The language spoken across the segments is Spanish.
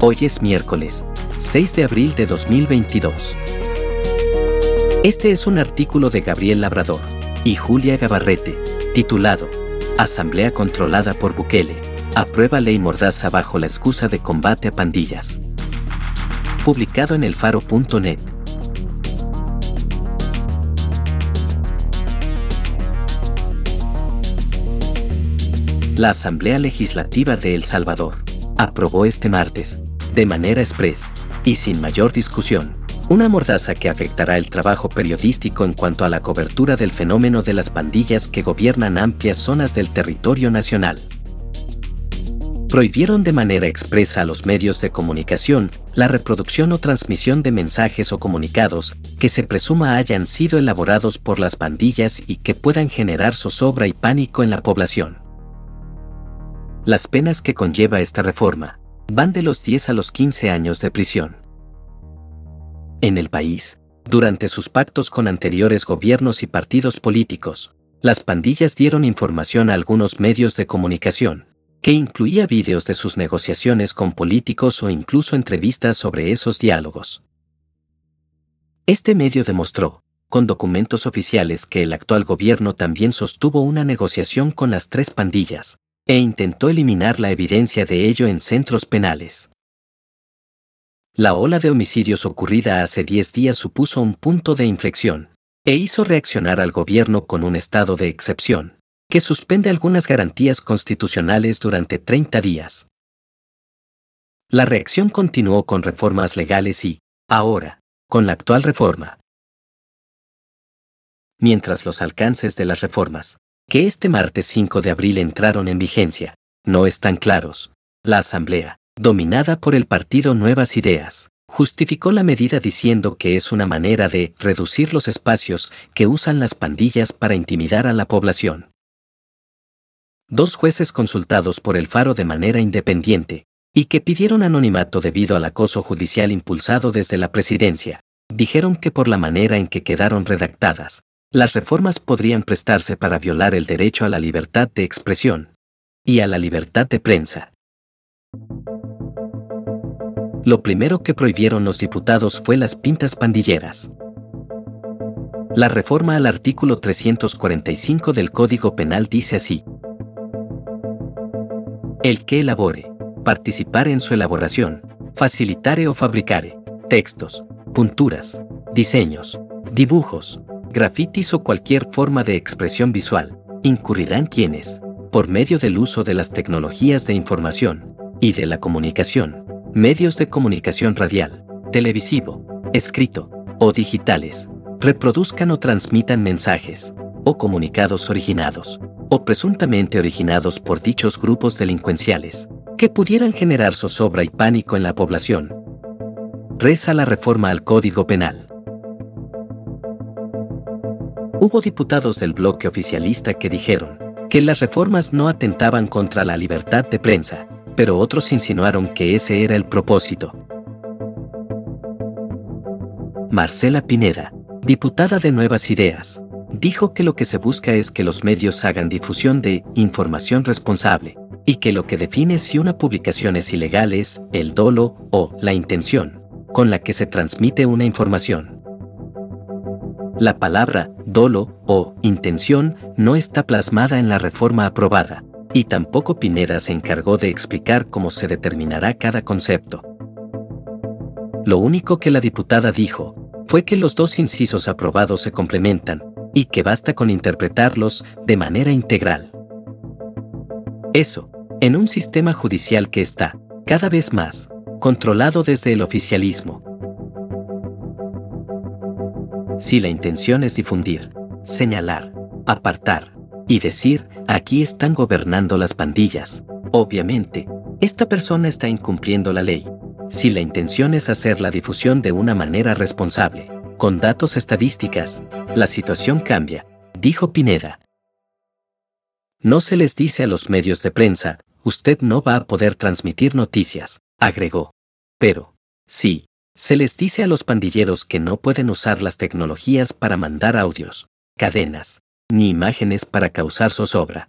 Hoy es miércoles, 6 de abril de 2022. Este es un artículo de Gabriel Labrador y Julia Gabarrete, titulado Asamblea controlada por Bukele, aprueba ley mordaza bajo la excusa de combate a pandillas. Publicado en elfaro.net. La Asamblea Legislativa de El Salvador aprobó este martes, de manera express y sin mayor discusión, una mordaza que afectará el trabajo periodístico en cuanto a la cobertura del fenómeno de las pandillas que gobiernan amplias zonas del territorio nacional. Prohibieron de manera expresa a los medios de comunicación la reproducción o transmisión de mensajes o comunicados que se presuma hayan sido elaborados por las pandillas y que puedan generar zozobra y pánico en la población. Las penas que conlleva esta reforma van de los 10 a los 15 años de prisión. En el país, durante sus pactos con anteriores gobiernos y partidos políticos, las pandillas dieron información a algunos medios de comunicación, que incluía vídeos de sus negociaciones con políticos o incluso entrevistas sobre esos diálogos. Este medio demostró, con documentos oficiales, que el actual gobierno también sostuvo una negociación con las tres pandillas, e intentó eliminar la evidencia de ello en centros penales. La ola de homicidios ocurrida hace 10 días supuso un punto de inflexión, e hizo reaccionar al gobierno con un estado de excepción, que suspende algunas garantías constitucionales durante 30 días. La reacción continuó con reformas legales y, ahora, con la actual reforma. Mientras los alcances de las reformas, que este martes 5 de abril entraron en vigencia, no están claros. La Asamblea, dominada por el partido Nuevas Ideas, justificó la medida diciendo que es una manera de reducir los espacios que usan las pandillas para intimidar a la población. Dos jueces consultados por el Faro de manera independiente, y que pidieron anonimato debido al acoso judicial impulsado desde la presidencia, dijeron que por la manera en que quedaron redactadas, las reformas podrían prestarse para violar el derecho a la libertad de expresión y a la libertad de prensa. Lo primero que prohibieron los diputados fue las pintas pandilleras. La reforma al artículo 345 del Código Penal dice así. El que elabore, participare en su elaboración, facilitare o fabricare, textos, punturas, diseños, dibujos, grafitis o cualquier forma de expresión visual, incurrirán quienes, por medio del uso de las tecnologías de información y de la comunicación, medios de comunicación radial, televisivo, escrito o digitales, reproduzcan o transmitan mensajes o comunicados originados o presuntamente originados por dichos grupos delincuenciales, que pudieran generar zozobra y pánico en la población. Reza la reforma al Código Penal. Hubo diputados del bloque oficialista que dijeron que las reformas no atentaban contra la libertad de prensa, pero otros insinuaron que ese era el propósito. Marcela Pineda, diputada de Nuevas Ideas, dijo que lo que se busca es que los medios hagan difusión de información responsable, y que lo que define si una publicación es ilegal es el dolo o la intención con la que se transmite una información. La palabra dolo o intención no está plasmada en la reforma aprobada, y tampoco Pineda se encargó de explicar cómo se determinará cada concepto. Lo único que la diputada dijo fue que los dos incisos aprobados se complementan, y que basta con interpretarlos de manera integral. Eso, en un sistema judicial que está, cada vez más, controlado desde el oficialismo, si la intención es difundir, señalar, apartar y decir, aquí están gobernando las pandillas, obviamente, esta persona está incumpliendo la ley. Si la intención es hacer la difusión de una manera responsable, con datos estadísticas, la situación cambia, dijo Pineda. No se les dice a los medios de prensa, usted no va a poder transmitir noticias, agregó. Pero, sí, se les dice a los pandilleros que no pueden usar las tecnologías para mandar audios, cadenas, ni imágenes para causar zozobra.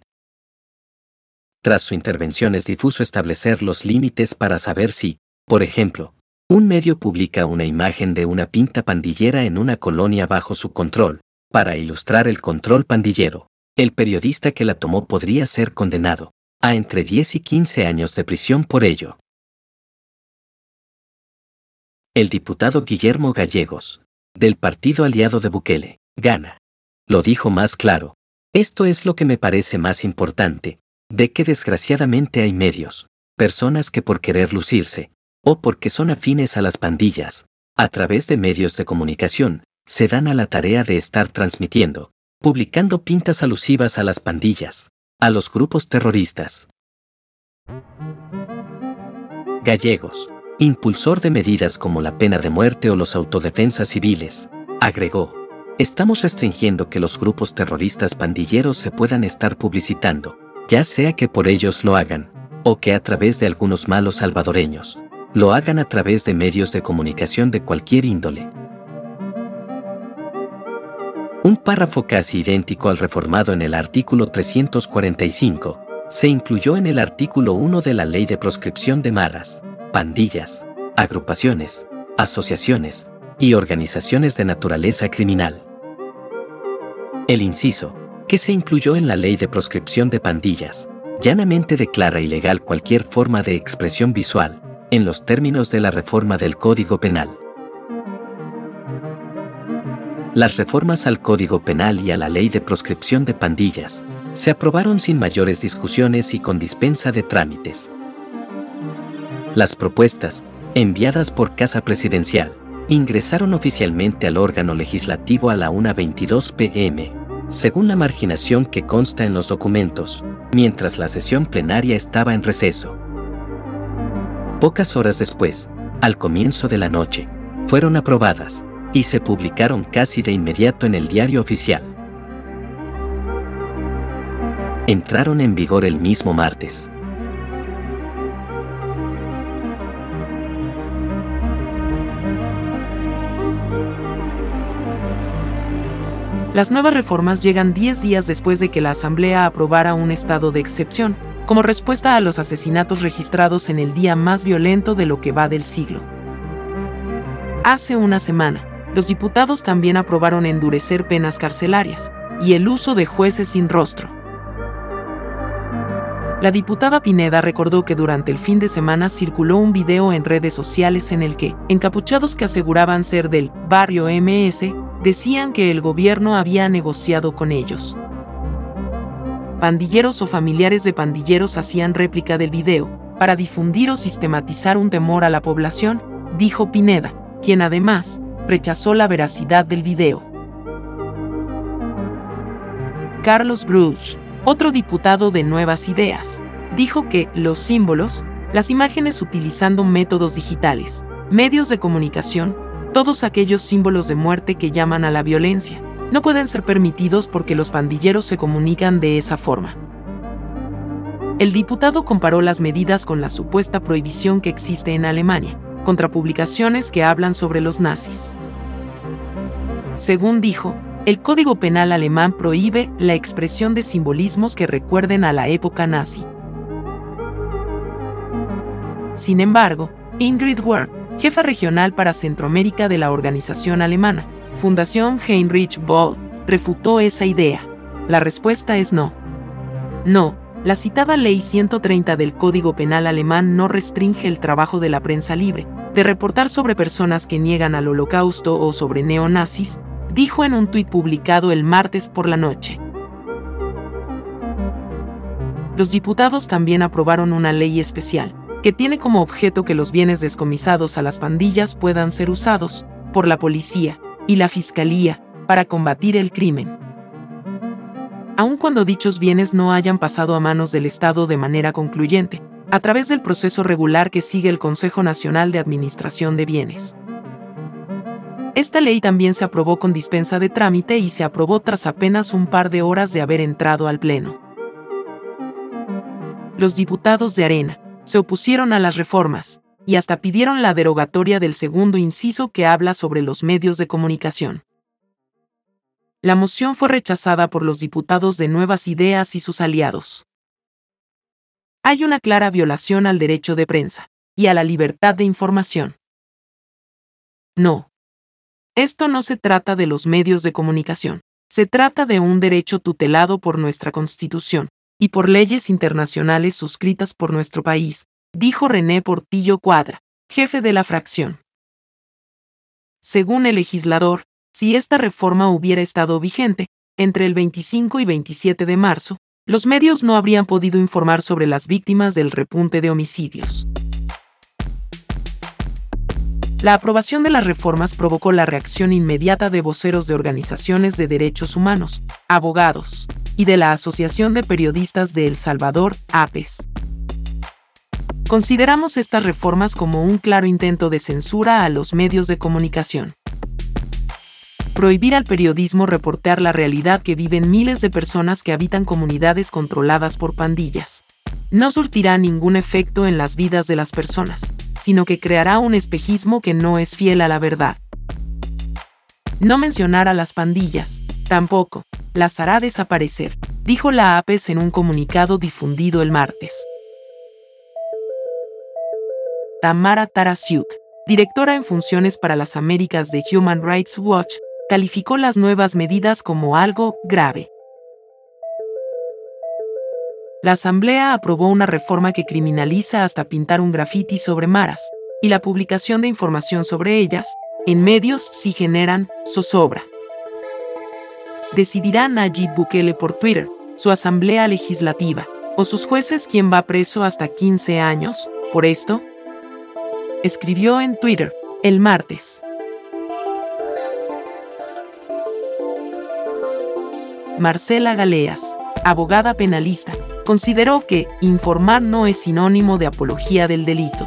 Tras su intervención es difuso establecer los límites para saber si, por ejemplo, un medio publica una imagen de una pinta pandillera en una colonia bajo su control, para ilustrar el control pandillero. El periodista que la tomó podría ser condenado a entre 10 y 15 años de prisión por ello. El diputado Guillermo Gallegos, del partido aliado de Bukele, gana. Lo dijo más claro. Esto es lo que me parece más importante, de que desgraciadamente hay medios, personas que por querer lucirse, o porque son afines a las pandillas, a través de medios de comunicación, se dan a la tarea de estar transmitiendo, publicando pintas alusivas a las pandillas, a los grupos terroristas. Gallegos impulsor de medidas como la pena de muerte o los autodefensas civiles, agregó, estamos restringiendo que los grupos terroristas pandilleros se puedan estar publicitando, ya sea que por ellos lo hagan, o que a través de algunos malos salvadoreños, lo hagan a través de medios de comunicación de cualquier índole. Un párrafo casi idéntico al reformado en el artículo 345, se incluyó en el artículo 1 de la Ley de Proscripción de Maras, pandillas, agrupaciones, asociaciones y organizaciones de naturaleza criminal. El inciso, que se incluyó en la ley de proscripción de pandillas, llanamente declara ilegal cualquier forma de expresión visual, en los términos de la reforma del Código Penal. Las reformas al Código Penal y a la ley de proscripción de pandillas se aprobaron sin mayores discusiones y con dispensa de trámites. Las propuestas, enviadas por Casa Presidencial, ingresaron oficialmente al órgano legislativo a la 1.22 pm, según la marginación que consta en los documentos, mientras la sesión plenaria estaba en receso. Pocas horas después, al comienzo de la noche, fueron aprobadas y se publicaron casi de inmediato en el diario oficial. Entraron en vigor el mismo martes. Las nuevas reformas llegan 10 días después de que la Asamblea aprobara un estado de excepción, como respuesta a los asesinatos registrados en el día más violento de lo que va del siglo. Hace una semana, los diputados también aprobaron endurecer penas carcelarias y el uso de jueces sin rostro. La diputada Pineda recordó que durante el fin de semana circuló un video en redes sociales en el que, encapuchados que aseguraban ser del barrio MS, decían que el gobierno había negociado con ellos. Pandilleros o familiares de pandilleros hacían réplica del video, para difundir o sistematizar un temor a la población, dijo Pineda, quien además rechazó la veracidad del video. Carlos Bruce, otro diputado de Nuevas Ideas, dijo que los símbolos, las imágenes utilizando métodos digitales, medios de comunicación, todos aquellos símbolos de muerte que llaman a la violencia. No pueden ser permitidos porque los pandilleros se comunican de esa forma. El diputado comparó las medidas con la supuesta prohibición que existe en Alemania, contra publicaciones que hablan sobre los nazis. Según dijo, el Código Penal alemán prohíbe la expresión de simbolismos que recuerden a la época nazi. Sin embargo, Ingrid Ward, jefa regional para Centroamérica de la organización alemana, Fundación Heinrich Boll, refutó esa idea. La respuesta es no. No, la citada Ley 130 del Código Penal alemán no restringe el trabajo de la prensa libre, de reportar sobre personas que niegan al holocausto o sobre neonazis, dijo en un tuit publicado el martes por la noche. Los diputados también aprobaron una ley especial, que tiene como objeto que los bienes descomisados a las pandillas puedan ser usados por la policía y la fiscalía para combatir el crimen. Aun cuando dichos bienes no hayan pasado a manos del Estado de manera concluyente, a través del proceso regular que sigue el Consejo Nacional de Administración de Bienes. Esta ley también se aprobó con dispensa de trámite y se aprobó tras apenas un par de horas de haber entrado al Pleno. Los diputados de Arena se opusieron a las reformas y hasta pidieron la derogatoria del segundo inciso que habla sobre los medios de comunicación. La moción fue rechazada por los diputados de Nuevas Ideas y sus aliados. Hay una clara violación al derecho de prensa y a la libertad de información. No. Esto no se trata de los medios de comunicación, se trata de un derecho tutelado por nuestra Constitución y por leyes internacionales suscritas por nuestro país, dijo René Portillo Cuadra, jefe de la fracción. Según el legislador, si esta reforma hubiera estado vigente, entre el 25 y 27 de marzo, los medios no habrían podido informar sobre las víctimas del repunte de homicidios. La aprobación de las reformas provocó la reacción inmediata de voceros de organizaciones de derechos humanos, abogados y de la Asociación de Periodistas de El Salvador, APES. Consideramos estas reformas como un claro intento de censura a los medios de comunicación. Prohibir al periodismo reportear la realidad que viven miles de personas que habitan comunidades controladas por pandillas. No surtirá ningún efecto en las vidas de las personas sino que creará un espejismo que no es fiel a la verdad. No mencionar a las pandillas, tampoco, las hará desaparecer, dijo la APES en un comunicado difundido el martes. Tamara Tarasiuk, directora en funciones para las Américas de Human Rights Watch, calificó las nuevas medidas como algo grave. La Asamblea aprobó una reforma que criminaliza hasta pintar un grafiti sobre maras, y la publicación de información sobre ellas, en medios si generan zozobra. Decidirá Nayib Bukele por Twitter, su Asamblea Legislativa, o sus jueces quién va preso hasta 15 años, por esto? Escribió en Twitter, el martes. Marcela Galeas, abogada penalista, consideró que informar no es sinónimo de apología del delito.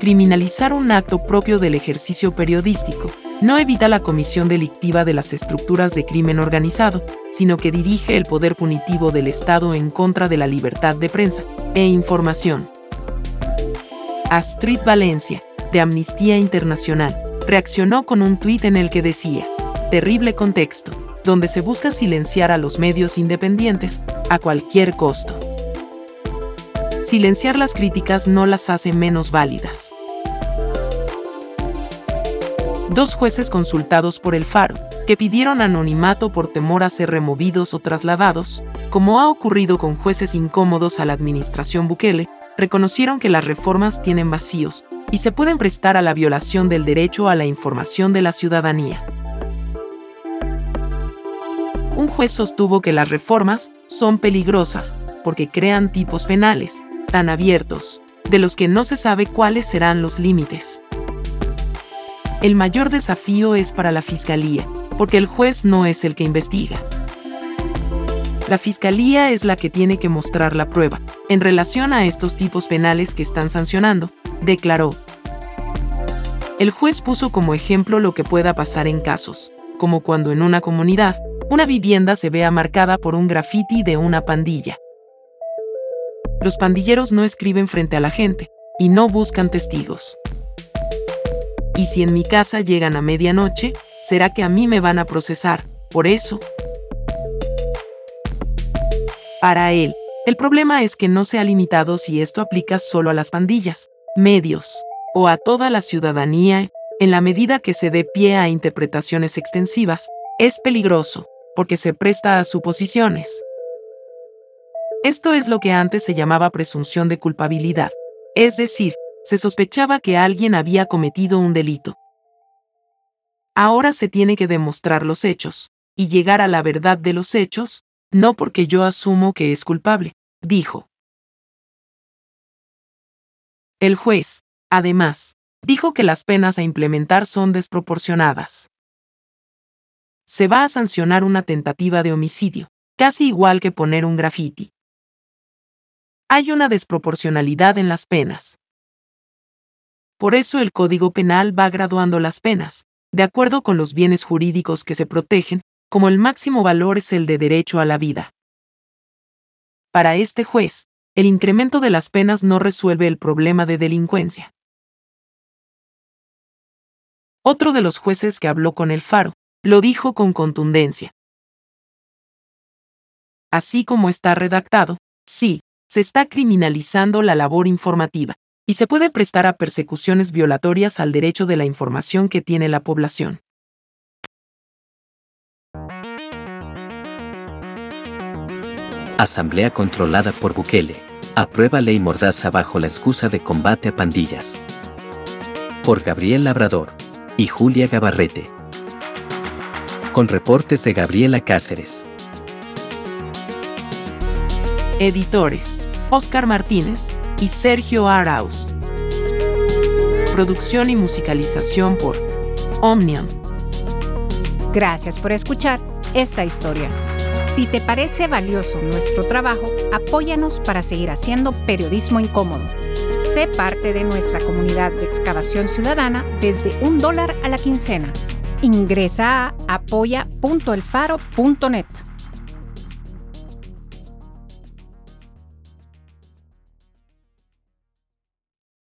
Criminalizar un acto propio del ejercicio periodístico no evita la comisión delictiva de las estructuras de crimen organizado, sino que dirige el poder punitivo del Estado en contra de la libertad de prensa e información. Astrid Valencia, de Amnistía Internacional, reaccionó con un tuit en el que decía, terrible contexto, donde se busca silenciar a los medios independientes a cualquier costo. Silenciar las críticas no las hace menos válidas. Dos jueces consultados por el Faro, que pidieron anonimato por temor a ser removidos o trasladados, como ha ocurrido con jueces incómodos a la administración Bukele, reconocieron que las reformas tienen vacíos y se pueden prestar a la violación del derecho a la información de la ciudadanía un juez sostuvo que las reformas son peligrosas porque crean tipos penales, tan abiertos, de los que no se sabe cuáles serán los límites. El mayor desafío es para la Fiscalía, porque el juez no es el que investiga. La Fiscalía es la que tiene que mostrar la prueba, en relación a estos tipos penales que están sancionando, declaró. El juez puso como ejemplo lo que pueda pasar en casos, como cuando en una comunidad, una vivienda se vea marcada por un graffiti de una pandilla. Los pandilleros no escriben frente a la gente y no buscan testigos. Y si en mi casa llegan a medianoche, será que a mí me van a procesar, por eso. Para él, el problema es que no se ha limitado si esto aplica solo a las pandillas, medios o a toda la ciudadanía, en la medida que se dé pie a interpretaciones extensivas, es peligroso porque se presta a suposiciones. Esto es lo que antes se llamaba presunción de culpabilidad, es decir, se sospechaba que alguien había cometido un delito. Ahora se tiene que demostrar los hechos, y llegar a la verdad de los hechos, no porque yo asumo que es culpable, dijo. El juez, además, dijo que las penas a implementar son desproporcionadas se va a sancionar una tentativa de homicidio, casi igual que poner un grafiti. hay una desproporcionalidad en las penas. Por eso el Código Penal va graduando las penas, de acuerdo con los bienes jurídicos que se protegen, como el máximo valor es el de derecho a la vida. Para este juez, el incremento de las penas no resuelve el problema de delincuencia. Otro de los jueces que habló con el Faro, lo dijo con contundencia. Así como está redactado, sí, se está criminalizando la labor informativa, y se puede prestar a persecuciones violatorias al derecho de la información que tiene la población. Asamblea controlada por Bukele. Aprueba ley mordaza bajo la excusa de combate a pandillas. Por Gabriel Labrador y Julia Gabarrete. Con reportes de Gabriela Cáceres. Editores: Oscar Martínez y Sergio Arauz. Producción y musicalización por Omnium. Gracias por escuchar esta historia. Si te parece valioso nuestro trabajo, apóyanos para seguir haciendo periodismo incómodo. Sé parte de nuestra comunidad de excavación ciudadana desde un dólar a la quincena. Ingresa a apoya.elfaro.net.